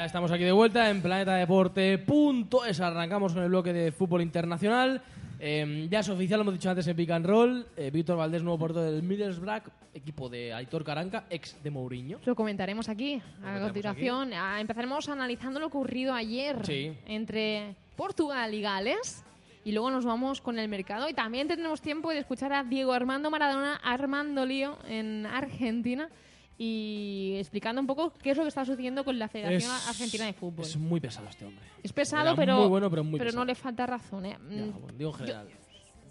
Ya estamos aquí de vuelta en Planeta Deporte.es. Arrancamos con el bloque de fútbol internacional. Eh, ya es oficial, lo hemos dicho antes en Pick and Roll. Eh, Víctor Valdés, nuevo portero del Middlesbrough, equipo de Aitor Caranca, ex de Mourinho. Lo comentaremos aquí. A continuación, Ah, empezaremos analizando lo ocurrido ayer Sí. entre Portugal y Gales. Y luego nos vamos con el mercado. Y también tendremos tiempo de escuchar a Diego Armando Maradona, Armando Lío en Argentina. Y explicando un poco qué es lo que está sucediendo con la Federación Es- Argentina de Fútbol. Es muy pesado este hombre. Es pesado, Era pero, muy bueno, pero muy pero pesado. no le falta razón. ¿eh? Ya, Mm, digo en general.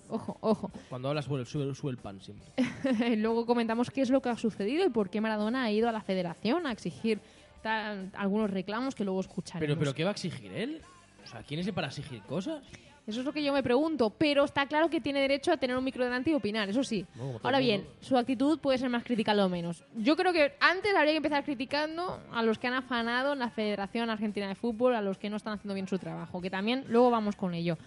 Ojo, ojo. Cuando hablas sube, sube, sube el pan siempre. Luego comentamos qué es lo que ha sucedido y por qué Maradona ha ido a la federación a exigir tal- algunos reclamos que luego escucharemos. Pero, pero ¿qué va a exigir él? O sea, ¿quién es él para exigir cosas? Eso es lo que yo me pregunto, pero está claro que tiene derecho a tener un micro delante y opinar, eso sí. No, Ahora bien, su actitud puede ser más criticable o menos. Yo creo que antes habría que empezar criticando a los que han afanado en la Federación Argentina de Fútbol, a los que no están haciendo bien su trabajo, que también luego vamos con ello.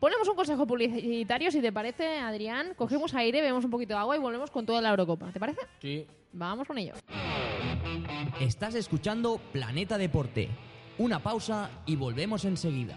Ponemos un consejo publicitario, si te parece, Adrián. Cogemos aire, bebemos un poquito de agua y volvemos con toda la Eurocopa. ¿Te parece? Sí. Vamos con ello. Estás escuchando Planeta Deporte. Una pausa y volvemos enseguida.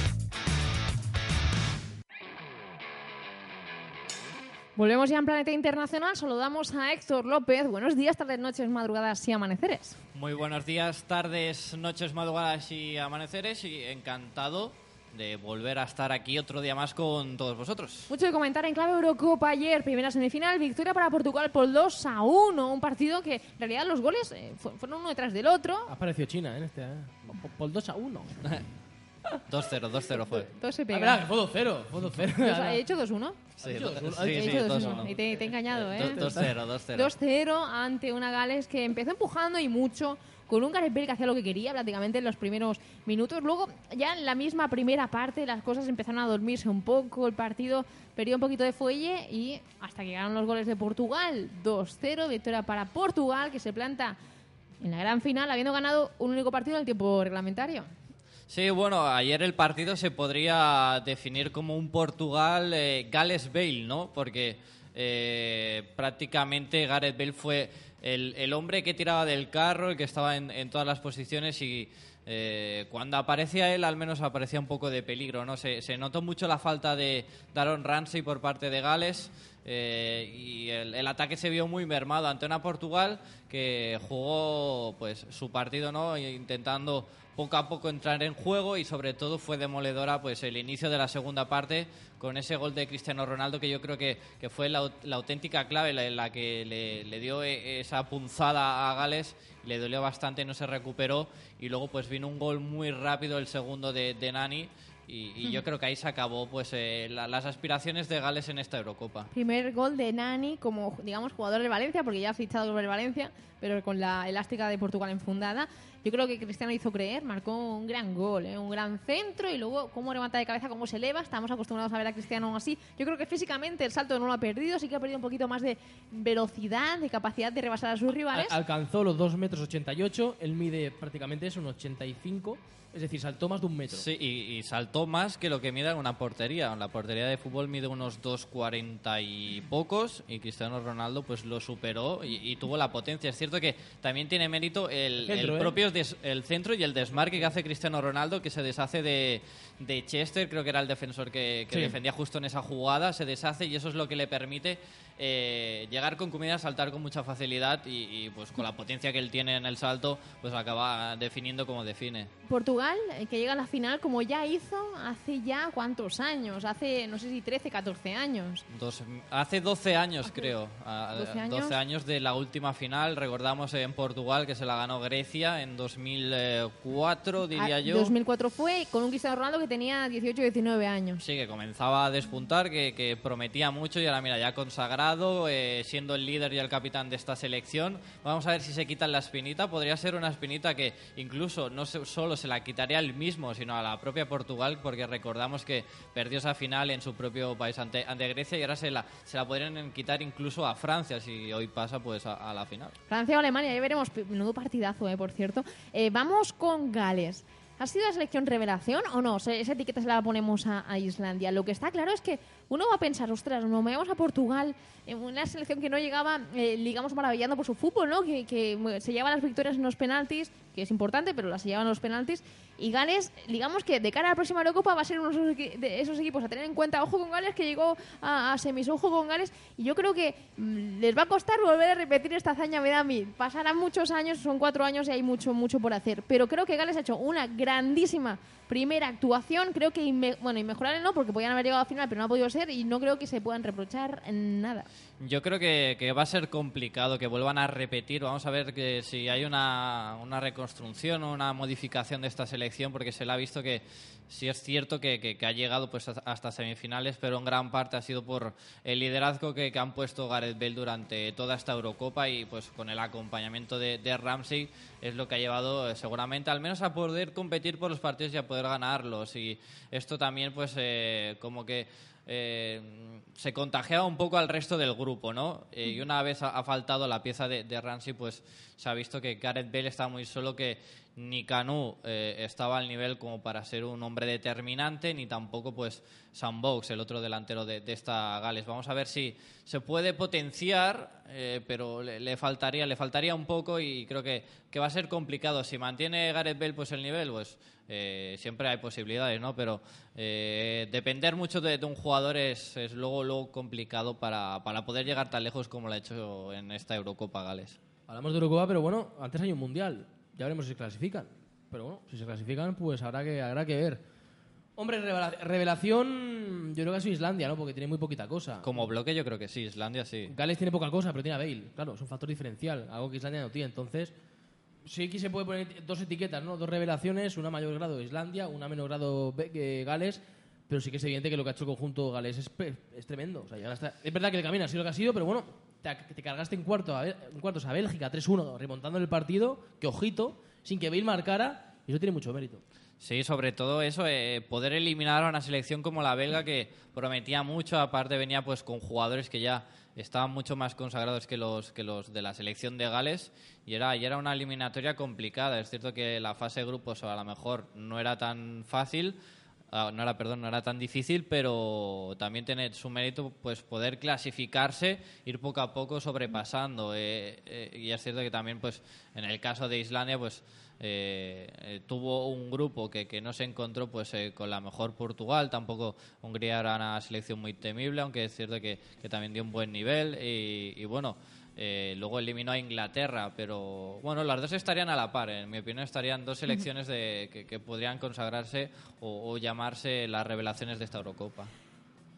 Volvemos ya en Planeta Internacional. Saludamos a Héctor López. Buenos días, tardes, noches, madrugadas y amaneceres. Muy buenos días, tardes, noches, madrugadas y amaneceres y encantado de volver a estar aquí otro día más con todos vosotros. Mucho de comentar en clave Eurocopa ayer, primera semifinal, victoria para Portugal por 2 a 1. Un partido que en realidad los goles eh, fu- fueron uno detrás del otro. Ha aparecido China en este. ¿eh? Por, por 2 a 1. 2-0, 2-0 fue. Todo se Ah, pega. verdad, que fue 2-0. Fue 2-0. He hecho 2-1. Sí, dicho do- 2-1. sí, He sí, hecho 2-1. 2-1. Y te, te he engañado, ¿eh? Do- 2-0, 2-0. 2-0 ante una Gales que empezó empujando y mucho, con un Gareth Bale que hacía lo que quería prácticamente en los primeros minutos. Luego, ya en la misma primera parte, las cosas empezaron a dormirse un poco, el partido perdió un poquito de fuelle y hasta que llegaron los goles de Portugal. 2-0, victoria para Portugal, que se planta en la gran final, habiendo ganado un único partido en el tiempo reglamentario. Sí, bueno, ayer el partido se podría definir como un Portugal eh, ¿no? Porque eh, prácticamente Gareth Bale fue el, el hombre que tiraba del carro, el que estaba en, en todas las posiciones y eh, cuando aparecía él al menos aparecía un poco de peligro, ¿no? Se, se notó mucho la falta de Daron Ramsey por parte de Gales eh, y el, ataque se vio muy mermado ante una Portugal que jugó pues su partido, ¿no? Intentando poco a poco entrar en juego y sobre todo fue demoledora pues el inicio de la segunda parte con ese gol de Cristiano Ronaldo que yo creo que, que fue la, au- la auténtica clave la, la que le, le dio e- esa punzada a Gales le dolió bastante no se recuperó y luego pues vino un gol muy rápido el segundo de, de Nani y, y yo creo que ahí se acabó pues eh, la- las aspiraciones de Gales en esta Eurocopa Primer gol de Nani como, digamos, jugador del Valencia, porque ya ha fichado por el Valencia, pero con la elástica de Portugal enfundada. Yo creo que Cristiano hizo creer, marcó un gran gol, ¿eh? un gran centro y luego cómo levanta de cabeza, cómo se eleva. Estamos acostumbrados a ver a Cristiano así. Yo creo que físicamente el salto no lo ha perdido, sí que ha perdido un poquito más de velocidad, de capacidad de rebasar a sus rivales. Al- alcanzó los 2 metros 88. Él mide prácticamente eso, un 85. Es decir, saltó más de un metro. Sí, y, y saltó más que lo que mide en una portería. La portería de fútbol mide unos 2,40 y pocos y Cristiano Ronaldo pues lo superó y, y tuvo la potencia. Es cierto que también tiene mérito el, Centro, el ¿eh? propio des- el centro y el desmarque que hace Cristiano Ronaldo, que se deshace de, de Chester, creo que era el defensor que, que Sí. defendía justo en esa jugada, se deshace y eso es lo que le permite eh, llegar con comida, saltar con mucha facilidad y, y, pues con la potencia que él tiene en el salto, pues acaba definiendo como define. Portugal, eh, que llega a la final como ya hizo hace ya cuántos años, hace no sé si 13, 14 años. Dos- hace 12 años, creo. a- 12 a- años. 12 años de la última final. Recordamos en Portugal que se la ganó Grecia en 2004, diría Ah, yo. 2004 fue con un Cristiano Ronaldo que tenía 18, 19 años. Sí, que comenzaba a despuntar, que, que prometía mucho y ahora mira, ya consagrado, eh, siendo el líder y el capitán de esta selección. Vamos a ver si se quitan la espinita. Podría ser una espinita que incluso no solo se la quitaría él mismo, sino a la propia Portugal, porque recordamos que perdió esa final en su propio país ante, ante Grecia y ahora se la, se la podrían quitar incluso a Francia si hoy pasa pues a, a la final. Francia o Alemania, ya veremos. Menudo partidazo, eh, por cierto. Eh, vamos con Gales. ¿Ha sido la selección revelación o no? Esa etiqueta se la ponemos a, Islandia. Lo que está claro es que uno va a pensar, ostras, nos vamos a Portugal, en una selección que no llegaba, eh, digamos, maravillando por su fútbol, ¿no? Que, que, se lleva las victorias en los penaltis, que es importante, pero las llevan los penaltis. Y Gales, digamos que de cara a la próxima Eurocopa va a ser uno de esos, equi- de esos equipos a tener en cuenta. Ojo con Gales, que llegó a, a semis, ojo con Gales. Y yo creo que mm, les va a costar volver a repetir esta hazaña, me da a mí. Pasarán muchos años, son cuatro años y hay mucho, mucho por hacer. Pero creo que Gales ha hecho una grandísima primera actuación. Creo que, inme- bueno, inmejorable no, porque podían haber llegado a final, pero no ha podido ser. Y no creo que se puedan reprochar nada. Yo creo que, que va a ser complicado que vuelvan a repetir. Vamos a ver que si hay una, reconstrucción o una modificación de esta selección, porque se le ha visto que sí es cierto que, ha llegado pues hasta- semifinales, pero en gran parte ha sido por el liderazgo que, han puesto Gareth Bale durante toda esta Eurocopa y pues con el acompañamiento de, de Ramsey es lo que ha llevado eh, seguramente al menos a poder competir por los partidos y a poder ganarlos. Y esto también pues eh, como que eh, se contagiaba un poco al resto del grupo, ¿no? Eh, y una vez ha, faltado la pieza de, de Ramsey, pues se ha visto que Gareth Bale está muy solo, que ni Canu eh, estaba al nivel como para ser un hombre determinante, ni tampoco pues Sam el otro delantero de, esta Gales. Vamos a ver si se puede potenciar, eh, pero le, faltaría, le faltaría un poco y creo que, que va a ser complicado. Si mantiene Gareth Bale pues el nivel, pues eh, siempre hay posibilidades, ¿no? Pero eh, depender mucho de, un jugador es, es luego, luego complicado para, para poder llegar tan lejos como lo ha hecho en esta Eurocopa Gales. Hablamos de Eurocopa, pero bueno, antes hay un mundial. Ya veremos si se clasifican. Pero bueno, si se clasifican, pues habrá que, habrá que ver. Hombre, revela- revelación, yo creo que ha sido Islandia, ¿no? Porque tiene muy poquita cosa. Como bloque yo creo que sí, Islandia sí. Gales tiene poca cosa, pero tiene a Bale. Claro, es un factor diferencial, algo que Islandia no tiene. Entonces, sí que se puede poner dos etiquetas, ¿no? Dos revelaciones, una mayor grado Islandia, una menor grado Gales. Pero sí que es evidente que lo que ha hecho el conjunto galés es, es tremendo. O sea, llegar hasta- Es verdad que el camino ha sido lo que ha sido, pero bueno, te, te cargaste en, cuarto a, en cuartos a Bélgica 3-1, remontando el partido, que ojito, sin que Bale marcara, y eso tiene mucho mérito. Sí, sobre todo eso, eh, poder eliminar a una selección como la belga que prometía mucho, aparte venía pues con jugadores que ya estaban mucho más consagrados que los que los de la selección de Gales y era y era una eliminatoria complicada. Es cierto que la fase de grupos a lo mejor no era tan fácil, no era perdón, no era tan difícil, pero también tiene su mérito pues poder clasificarse, ir poco a poco sobrepasando. Eh, eh, y es cierto que también pues en el caso de Islandia pues eh, eh, tuvo un grupo que, que no se encontró pues con la mejor Portugal, tampoco Hungría era una selección muy temible, aunque es cierto que, que también dio un buen nivel. Y, y bueno, eh, luego eliminó a Inglaterra, pero bueno, las dos estarían a la par, en mi opinión estarían dos selecciones de, que, que podrían consagrarse o, o llamarse las revelaciones de esta Eurocopa.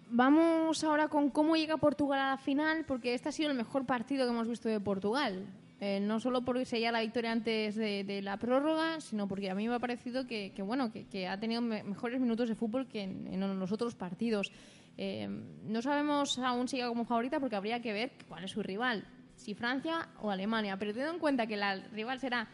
Vamos ahora con cómo llega Portugal a la final, porque este ha sido el mejor partido que hemos visto de Portugal. Eh, no solo porque se la victoria antes de, de la prórroga, sino porque a mí me ha parecido que, que, bueno, que, que ha tenido me- mejores minutos de fútbol que en, en los otros partidos. Eh, no sabemos aún si llega como favorita porque habría que ver cuál es su rival, si Francia o Alemania. Pero teniendo en cuenta que la rival será,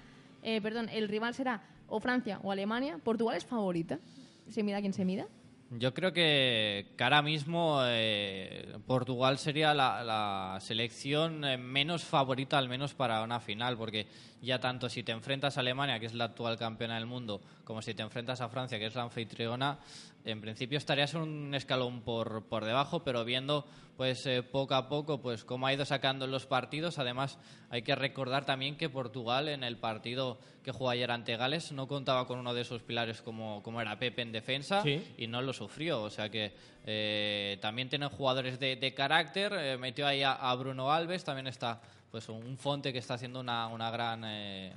eh, perdón, el rival será o Francia o Alemania, Portugal es favorita. Se mida quien se mida. Yo creo que, que ahora mismo eh, Portugal sería la, la selección eh, menos favorita, al menos para una final, porque ya tanto si te enfrentas a Alemania, que es la actual campeona del mundo, como si te enfrentas a Francia, que es la anfitriona, en principio estarías un escalón por, por debajo, pero viendo pues eh, poco a poco pues cómo ha ido sacando los partidos. Además, hay que recordar también que Portugal en el partido que jugó ayer ante Gales no contaba con uno de esos pilares como, como era Pepe en defensa Sí. y no lo sufrió. O sea que eh, también tienen jugadores de, de carácter. eh, metió ahí a, a Bruno Alves, también está pues un Fonte que está haciendo una, una gran eh,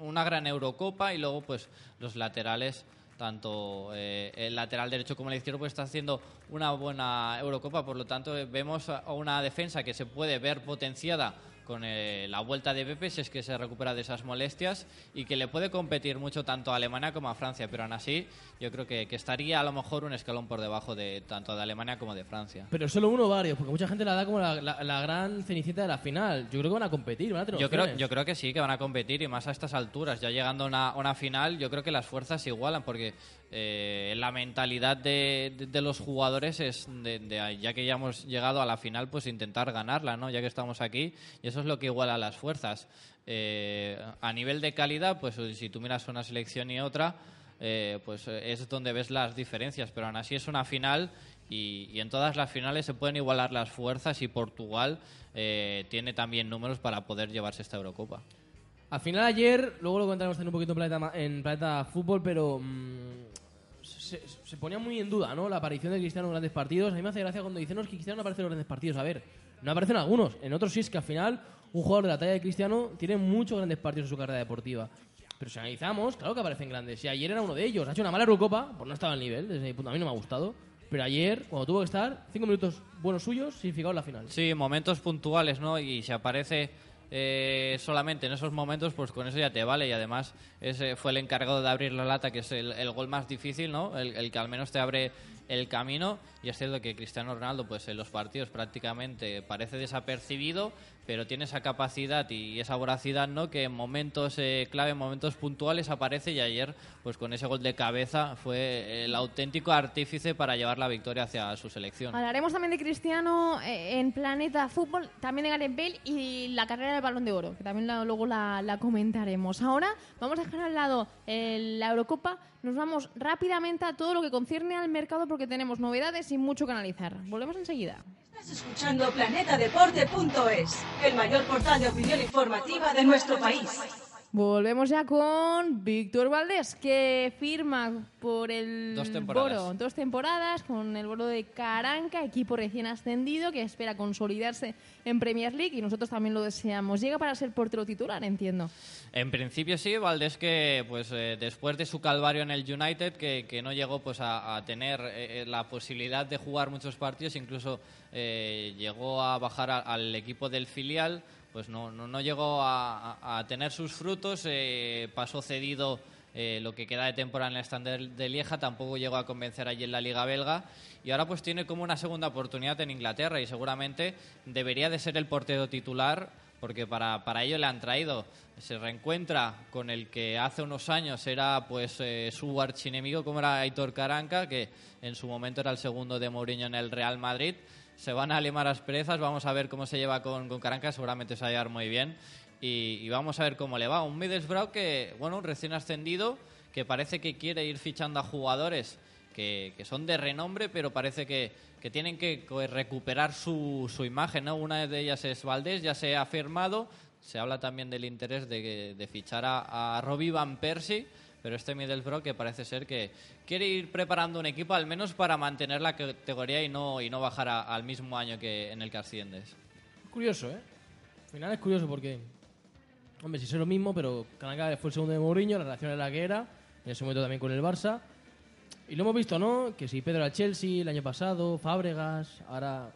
una gran Eurocopa y luego pues los laterales tanto eh, el lateral derecho como el izquierdo pues está haciendo una buena Eurocopa. Por lo tanto eh, vemos una defensa que se puede ver potenciada con eh, la vuelta de Pepe si es que se recupera de esas molestias y que le puede competir mucho tanto a Alemania como a Francia pero aún así yo creo que, que estaría a lo mejor un escalón por debajo de tanto de Alemania como de Francia Pero solo uno o varios, porque mucha gente la da como la, la- la gran cenicienta de la final. Yo creo que van a competir, van a tener Yo creo, yo creo que sí, que van a competir y más a estas alturas. Ya llegando a una, una final, yo creo que las fuerzas se igualan porque eh, la mentalidad de, los jugadores es, de, ya que ya hemos llegado a la final, pues intentar ganarla, ¿no? Ya que estamos aquí y eso es lo que iguala las fuerzas. Eh, a nivel de calidad, pues si tú miras una selección y otra, eh, pues es donde ves las diferencias, pero aún así es una final y, en todas las finales se pueden igualar las fuerzas y Portugal tiene también números para poder llevarse esta Eurocopa. Al final ayer, luego lo contaremos también un poquito en en Planeta Fútbol, pero mm, se, se ponía muy en duda, ¿no? La aparición de Cristiano en grandes partidos. A mí me hace gracia cuando dicen, que Cristiano no aparece en grandes partidos. A ver, no aparecen algunos. En otros sí es que al final un jugador de la talla de Cristiano tiene muchos grandes partidos en su carrera deportiva. Pero si analizamos, claro que aparecen grandes. Y ayer era uno de ellos. Ha hecho una mala Eurocopa, pues no estaba al nivel, desde mi punto a mí no me ha gustado. Pero ayer, cuando tuvo que estar, cinco minutos buenos suyos, significaron la final. Sí, momentos puntuales, ¿no? Y si aparece eh, solamente en esos momentos, pues con eso ya te vale. Y además fue el encargado de abrir la lata, que es el, el gol más difícil, ¿no? El, el que al menos te abre el camino. Y es cierto que Cristiano Ronaldo, pues en los partidos prácticamente parece desapercibido, pero tiene esa capacidad y esa voracidad, ¿no? Que en momentos eh, clave, en momentos puntuales aparece y ayer, pues con ese gol de cabeza, fue el auténtico artífice para llevar la victoria hacia su selección. Hablaremos también de Cristiano eh, en Planeta Fútbol, también de Gareth Bale y la carrera del Balón de Oro, que también luego la, la comentaremos. Ahora vamos a dejar al lado eh, la Eurocopa, nos vamos rápidamente a todo lo que concierne al mercado porque tenemos novedades y mucho que analizar. Volvemos enseguida. Estás escuchando planetadeporte.es, el mayor portal de opinión informativa de nuestro país. Volvemos ya con Víctor Valdés, que firma por el Dos temporadas. Boro dos temporadas con el Boro de Caranca, equipo recién ascendido que espera consolidarse en Premier League y nosotros también lo deseamos. Llega para ser portero titular, entiendo. En principio sí, Valdés que pues eh, después de su calvario en el United que, que no llegó pues a, a tener eh, eh, la posibilidad de jugar muchos partidos, incluso eh, llegó a bajar a- al equipo del filial, pues no, no, llegó a, tener sus frutos, eh, pasó cedido eh, lo que queda de temporada en el Standard de Lieja, tampoco llegó a convencer allí en la Liga Belga y ahora pues tiene como una segunda oportunidad en Inglaterra y seguramente debería de ser el portero titular porque para, para ello le han traído. Se reencuentra con el que hace unos años era pues eh, su archienemigo, como era Aitor Caranca, que en su momento era el segundo de Mourinho en el Real Madrid. Se van a limar las perezas, vamos a ver cómo se lleva con, con Caranca, seguramente se va a llevar muy bien. Y, vamos a ver cómo le va. Un Middlesbrough que, bueno, recién ascendido, que parece que quiere ir fichando a jugadores que, que son de renombre, pero parece que, que tienen que recuperar su, su imagen. ¿no? Una de ellas es Valdés, ya se ha firmado. Se habla también del interés de, de fichar a, a Robbie Van Persie, pero este Middlesbrough que parece ser que quiere ir preparando un equipo al menos para mantener la categoría y no, y no bajar al mismo año que en el que asciendes. Curioso, ¿eh? Al final es curioso porque, hombre, si es lo mismo, pero Caranca fue el segundo de Mourinho, la relación era la que era, en ese momento también con el Barça. Y lo hemos visto, ¿no? Que si Pedro al Chelsea el año pasado, Fábregas, ahora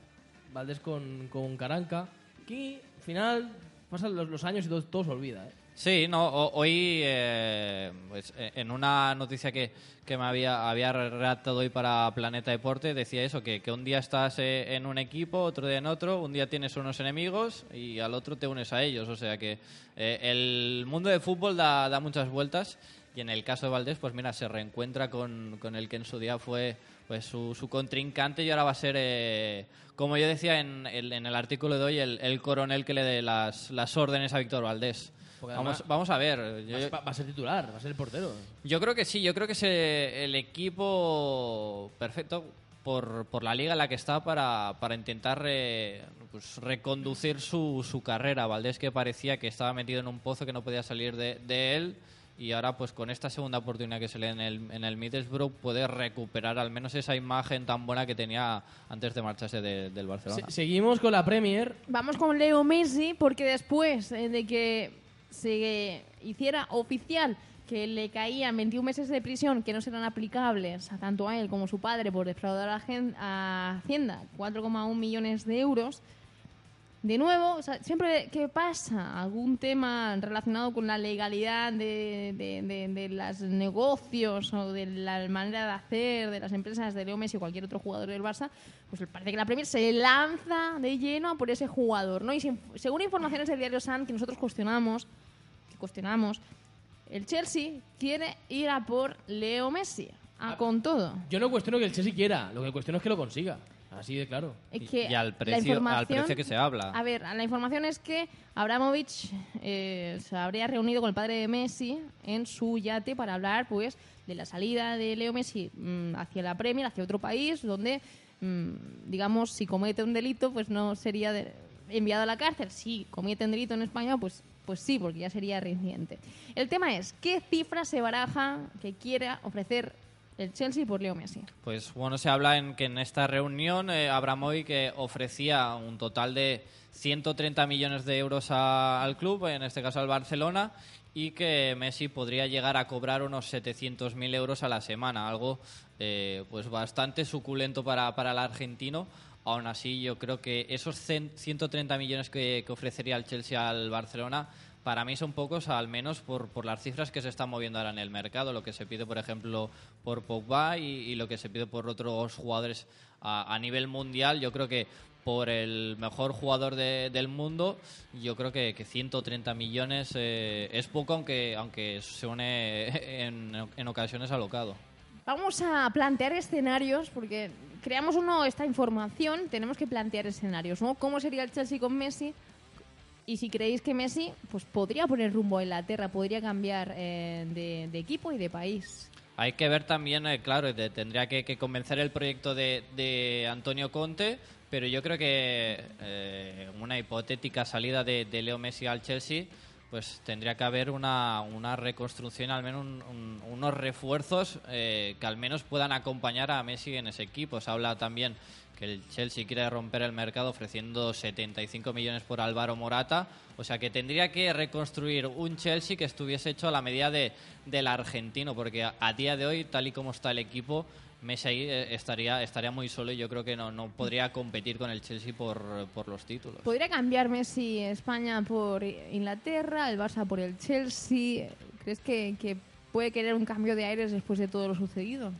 Valdés con, con Caranca. Aquí, al final, pasan los, los años y todo, todo se olvida, ¿eh? Sí, no, ho- hoy, eh, pues, eh, en una noticia que, que me había, había redactado hoy para Planeta Deporte, decía eso, que, que un día estás eh, en un equipo, otro día en otro, un día tienes unos enemigos y al otro te unes a ellos. O sea que eh, el mundo del fútbol da, da muchas vueltas Y en el caso de Valdés, pues mira, se reencuentra con, con el que en su día fue pues su, su contrincante y ahora va a ser, eh, como yo decía en, el- en el artículo de hoy, el, el coronel que le dé las, las órdenes a Víctor Valdés. Vamos, vamos a ver. Yo, Va, va a ser titular, va a ser el portero. yo creo que sí, yo creo que es el equipo perfecto por, por la liga en la que está para, para intentar pues, reconducir su, su carrera. Valdés que parecía que estaba metido en un pozo que no podía salir de, de él y ahora pues con esta segunda oportunidad que se le da en el, en el Middlesbrough puede recuperar al menos esa imagen tan buena que tenía antes de marcharse de- del Barcelona. Se- seguimos con la Premier. Vamos con Leo Messi porque después de que se hiciera oficial que le caían 21 meses de prisión que no serán aplicables a tanto a él como a su padre por defraudar a, Hacienda 4,1 millones de euros, de nuevo, o sea, siempre que pasa algún tema relacionado con la legalidad de, de, de- de los negocios o de la manera de hacer de las empresas de Leo Messi o cualquier otro jugador del Barça, pues parece que la Premier se lanza de lleno a por ese jugador, ¿no? Y sin- según informaciones del diario Sun que nosotros cuestionamos, que cuestionamos, el Chelsea quiere ir a por Leo Messi, a con todo. Yo no cuestiono que el Chelsea quiera, lo que cuestiono es que lo consiga. Así de claro. Es que y al precio, al precio que se habla. A ver, la información es que Abramovich eh, se habría reunido con el padre de Messi en su yate para hablar, pues, de la salida de Leo Messi mm, hacia la Premier, hacia otro país, donde, mm, digamos, si comete un delito, pues no sería de- enviado a la cárcel. Si comete un delito en España, pues, pues sí, porque ya sería reincidente. El tema es, ¿qué cifra se baraja que quiera ofrecer el Chelsea por Leo Messi? Pues bueno, se habla en que en esta reunión eh, Abramovich que ofrecía un total de 130 millones de euros a- al club, en este caso al Barcelona, y que Messi podría llegar a cobrar unos 700.000 euros a la semana, algo eh, pues bastante suculento para, para el argentino. Aún así, yo creo que esos cen- 130 millones que, que ofrecería el Chelsea al Barcelona para mí son pocos, al menos por, por las cifras que se están moviendo ahora en el mercado, lo que se pide, por ejemplo, por Pogba y, y lo que se pide por otros jugadores a, a nivel mundial. Yo creo que por el mejor jugador de- del mundo, yo creo que, que 130 millones eh, es poco, aunque, aunque se une en, en ocasiones alocado. Vamos a plantear escenarios, porque creamos uno esta información, tenemos que plantear escenarios, ¿no? ¿Cómo sería el Chelsea con Messi? Y si creéis que Messi pues podría poner rumbo a Inglaterra, podría cambiar eh, de, de equipo y de país. Hay que ver también, eh, claro, de- tendría que, que convencer el proyecto de, de Antonio Conte, pero yo creo que eh, una hipotética salida de, Leo Messi al Chelsea, pues tendría que haber una, una reconstrucción, al menos un- un- unos refuerzos eh, que al menos puedan acompañar a Messi en ese equipo. Se habla también que el Chelsea quiere romper el mercado ofreciendo 75 millones por Álvaro Morata. O sea que tendría que reconstruir un Chelsea que estuviese hecho a la medida de, del argentino, porque a, día de hoy, tal y como está el equipo, Messi ahí eh, estaría, estaría muy solo y yo creo que no, no podría competir con el Chelsea por, por los títulos. ¿Podría cambiar Messi España por Inglaterra, el Barça por el Chelsea? ¿Crees que, que puede querer un cambio de aires después de todo lo sucedido?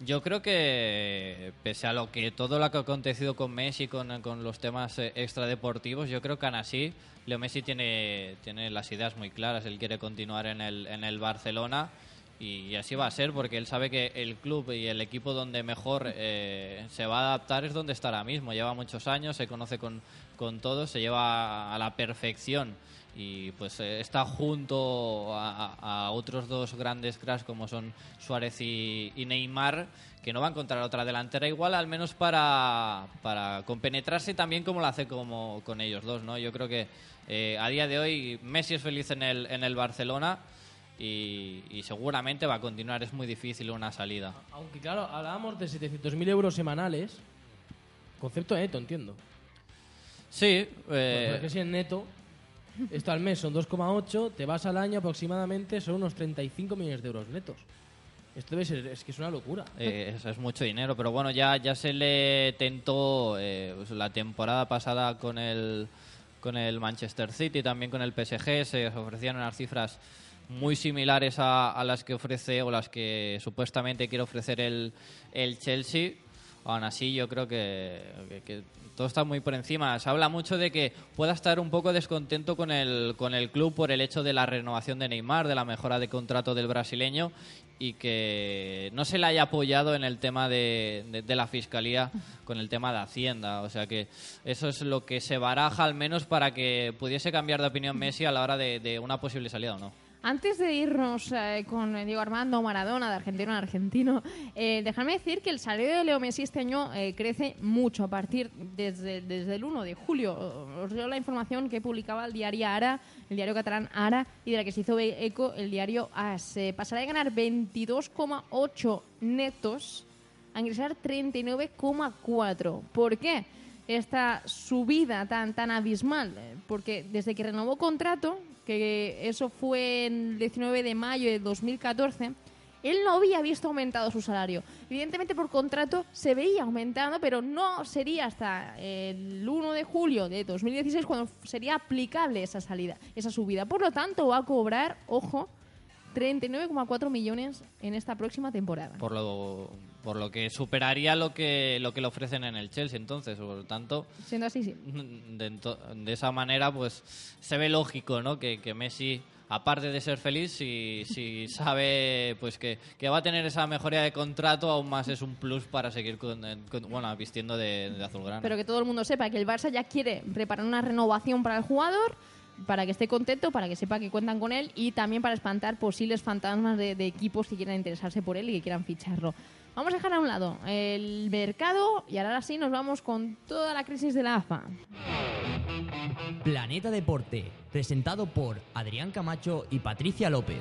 Yo creo que, pese a lo que todo lo que ha acontecido con Messi, con, con los temas eh, extradeportivos, yo creo que aún así Leo Messi tiene, tiene las ideas muy claras. Él quiere continuar en el, en el Barcelona y, así va a ser porque él sabe que el club y el equipo donde mejor eh, se va a adaptar es donde está ahora mismo. Lleva muchos años, se conoce con, con todos, se lleva a la perfección y pues eh, está junto a, otros dos grandes cracks como son Suárez y, Neymar que no va a encontrar otra delantera igual al menos para, para compenetrarse también como lo hace como con ellos dos no yo creo que eh, a día de hoy Messi es feliz en el en el Barcelona y, y seguramente va a continuar es muy difícil una salida Aunque claro, hablábamos de 700.000 euros semanales. Concepto neto, entiendo. Sí Porque eh, es que si en neto, esto al mes son 2,8, te vas al año aproximadamente, son unos 35 millones de euros netos. Esto debe ser, es que es una locura. Eh, eso es mucho dinero, pero bueno, ya, ya se le tentó eh, pues, la temporada pasada con el, con el Manchester City, también con el PSG, se ofrecían unas cifras muy similares a, a las que ofrece o las que supuestamente quiere ofrecer el, el Chelsea. Aún así yo creo que, que- todo está muy por encima. Se habla mucho de que pueda estar un poco descontento con el, con el club por el hecho de la renovación de Neymar, de la mejora de contrato del brasileño y que no se le haya apoyado en el tema de, de- la fiscalía con el tema de Hacienda. O sea que eso es lo que se baraja al menos para que pudiese cambiar de opinión Messi a la hora de una posible salida o no. Antes de irnos eh, con eh, Diego Armando Maradona, de argentino a argentino, eh, dejadme decir que el salario de Leo Messi este año eh, crece mucho a partir desde, el 1 de julio. Os leo la información que publicaba el diario Ara, el diario catalán Ara, y de la que se hizo eco el diario AS. Eh, pasará de ganar 22,8 netos a ingresar 39,4. ¿Por qué? Esta subida tan, abismal, porque desde que renovó contrato, que eso fue el 19 de mayo de 2014, él no había visto aumentado su salario. Evidentemente por contrato se veía aumentando, pero no sería hasta el 1 de julio de 2016 cuando sería aplicable esa salida, esa subida. Por lo tanto, va a cobrar, ojo, 39,4 millones en esta próxima temporada. por lo por lo que superaría lo que lo que le ofrecen en el Chelsea entonces por lo tanto Siendo así, sí. de, esa manera pues se ve lógico no que, que Messi aparte de ser feliz si, si sabe pues que, que va a tener esa mejoría de contrato aún más es un plus para seguir con, con- bueno vistiendo de, de azulgrana Pero que todo el mundo sepa que el Barça ya quiere preparar una renovación para el jugador, para que esté contento, para que sepa que cuentan con él y también para espantar posibles fantasmas de, de equipos que quieran interesarse por él y que quieran ficharlo. Vamos a dejar a un lado el mercado y ahora sí nos vamos con toda la crisis de la AFA. Planeta Deporte, presentado por Adrián Camacho y Patricia López.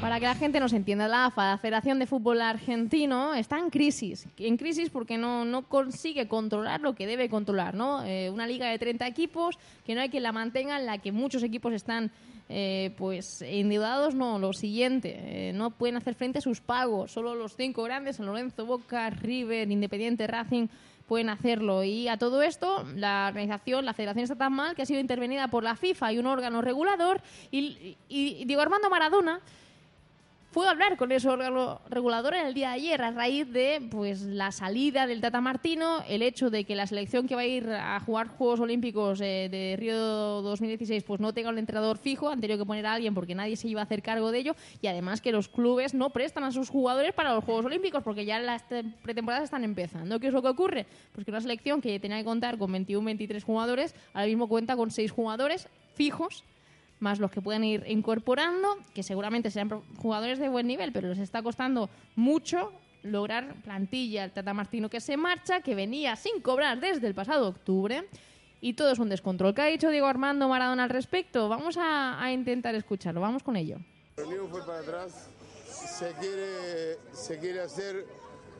Para que la gente nos entienda, la AFA, la Federación de Fútbol Argentino, está en crisis. En crisis porque no, no consigue controlar lo que debe controlar, ¿no? Eh, una liga de 30 equipos, que no hay quien la mantenga, en la que muchos equipos están eh, pues endeudados, no, lo siguiente, eh, no pueden hacer frente a sus pagos. Solo los cinco grandes, San Lorenzo, Boca, River, Independiente, Racing, pueden hacerlo. Y a todo esto, la organización, la federación está tan mal que ha sido intervenida por la FIFA y un órgano regulador. Y, y- y Diego Armando Maradona fue a hablar con ese órgano regulador en el día de ayer a raíz de pues la salida del Tata Martino, el hecho de que la selección que va a ir a jugar Juegos Olímpicos eh, de Río 2016 pues no tenga un entrenador fijo, han tenido que poner a alguien porque nadie se iba a hacer cargo de ello y además que los clubes no prestan a sus jugadores para los Juegos Olímpicos porque ya las te- pretemporadas están empezando. ¿Qué es lo que ocurre? Pues que una selección que tenía que contar con 21-23 jugadores ahora mismo cuenta con 6 jugadores fijos más los que pueden ir incorporando, que seguramente serán jugadores de buen nivel, pero les está costando mucho lograr plantilla. El Tata Martino que se marcha, que venía sin cobrar desde el pasado octubre, y todo es un descontrol. ¿Qué ha dicho Diego Armando Maradona al respecto? Vamos a, intentar escucharlo, vamos con ello. La reunión fue para atrás, se quiere, se quiere hacer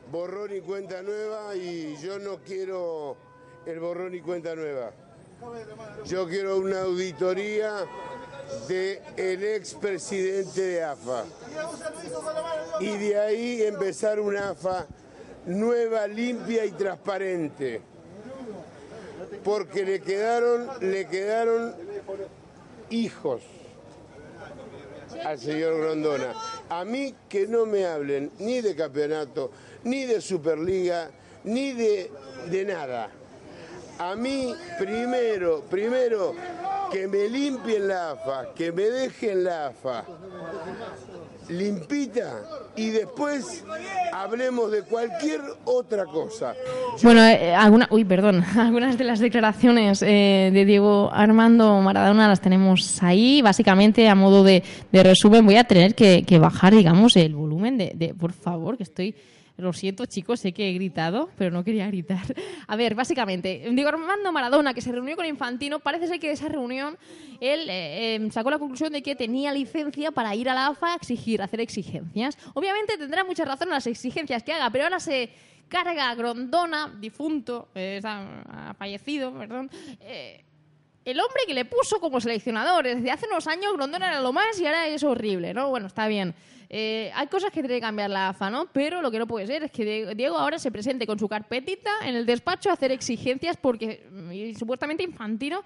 borrón y cuenta nueva y yo no quiero el borrón y cuenta nueva. Yo quiero una auditoría del el expresidente de AFA. Y de ahí empezar una AFA nueva, limpia y transparente. Porque le quedaron, le quedaron hijos al señor Grondona. A mí que no me hablen ni de campeonato, ni de Superliga, ni de, de nada. A mí primero, primero que me limpien la AFA, que me dejen la AFA limpita y después hablemos de cualquier otra cosa. Bueno, eh, alguna, uy, perdón, algunas de las declaraciones eh, de Diego Armando Maradona las tenemos ahí. Básicamente, a modo de, resumen, voy a tener que, bajar, digamos, el volumen de- por favor, que estoy. Lo siento, chicos, sé que he gritado, pero no quería gritar. A ver, básicamente, Diego Armando Maradona, que se reunió con Infantino, parece ser que de esa reunión él eh, eh, sacó la conclusión de que tenía licencia para ir a la AFA a exigir, a hacer exigencias. Obviamente tendrá mucha razón en las exigencias que haga, pero ahora se carga Grondona, difunto, eh, ha fallecido, perdón, eh, el hombre que le puso como seleccionador. Desde hace unos años Grondona era lo más y ahora es horrible, ¿no? Bueno, está bien. Eh, hay cosas que tiene que cambiar la AFA, ¿no? Pero lo que no puede ser es que Die- Diego ahora se presente con su carpetita en el despacho a hacer exigencias porque mm, supuestamente Infantino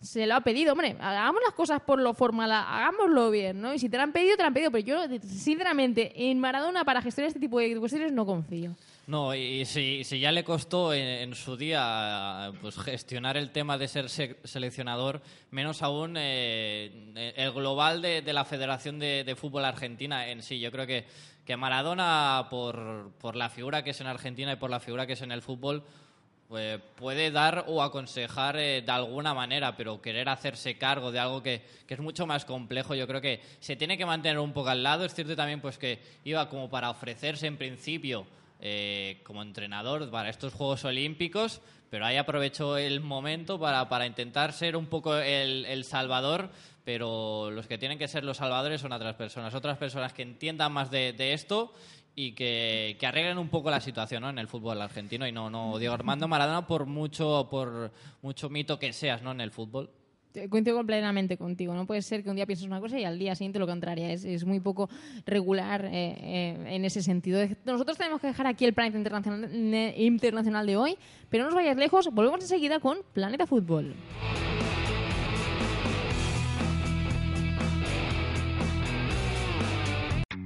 se lo ha pedido. Hombre, hagamos las cosas por lo formal, hagámoslo bien, ¿no? Y si te lo han pedido, te lo han pedido. Pero yo, sinceramente, en Maradona para gestionar este tipo de cuestiones no confío. No, y si, si ya le costó en, su día pues, gestionar el tema de ser se- seleccionador, menos aún eh, el global de, de la Federación de, de Fútbol Argentina en sí. Yo creo que, que Maradona, por, por la figura que es en Argentina y por la figura que es en el fútbol, pues, puede dar o aconsejar eh, de alguna manera, pero querer hacerse cargo de algo que, que es mucho más complejo, yo creo que se tiene que mantener un poco al lado. Es cierto también pues que iba como para ofrecerse en principio eh, como entrenador para estos Juegos Olímpicos, pero ahí aprovechó el momento para, para intentar ser un poco el, el salvador, pero los que tienen que ser los salvadores son otras personas, otras personas que entiendan más de, de esto y que, que arreglen un poco la situación ¿no? en el fútbol argentino y no, no Diego Armando Maradona por mucho, por mucho mito que seas ¿no? en el fútbol. Coincido completamente contigo. No puede ser que un día pienses una cosa y al día siguiente lo contrario. Es, es muy poco regular eh, eh, en ese sentido. Nosotros tenemos que dejar aquí el Planeta Internacional, ne- Internacional de hoy, pero no os vayáis lejos. Volvemos enseguida con Planeta Fútbol.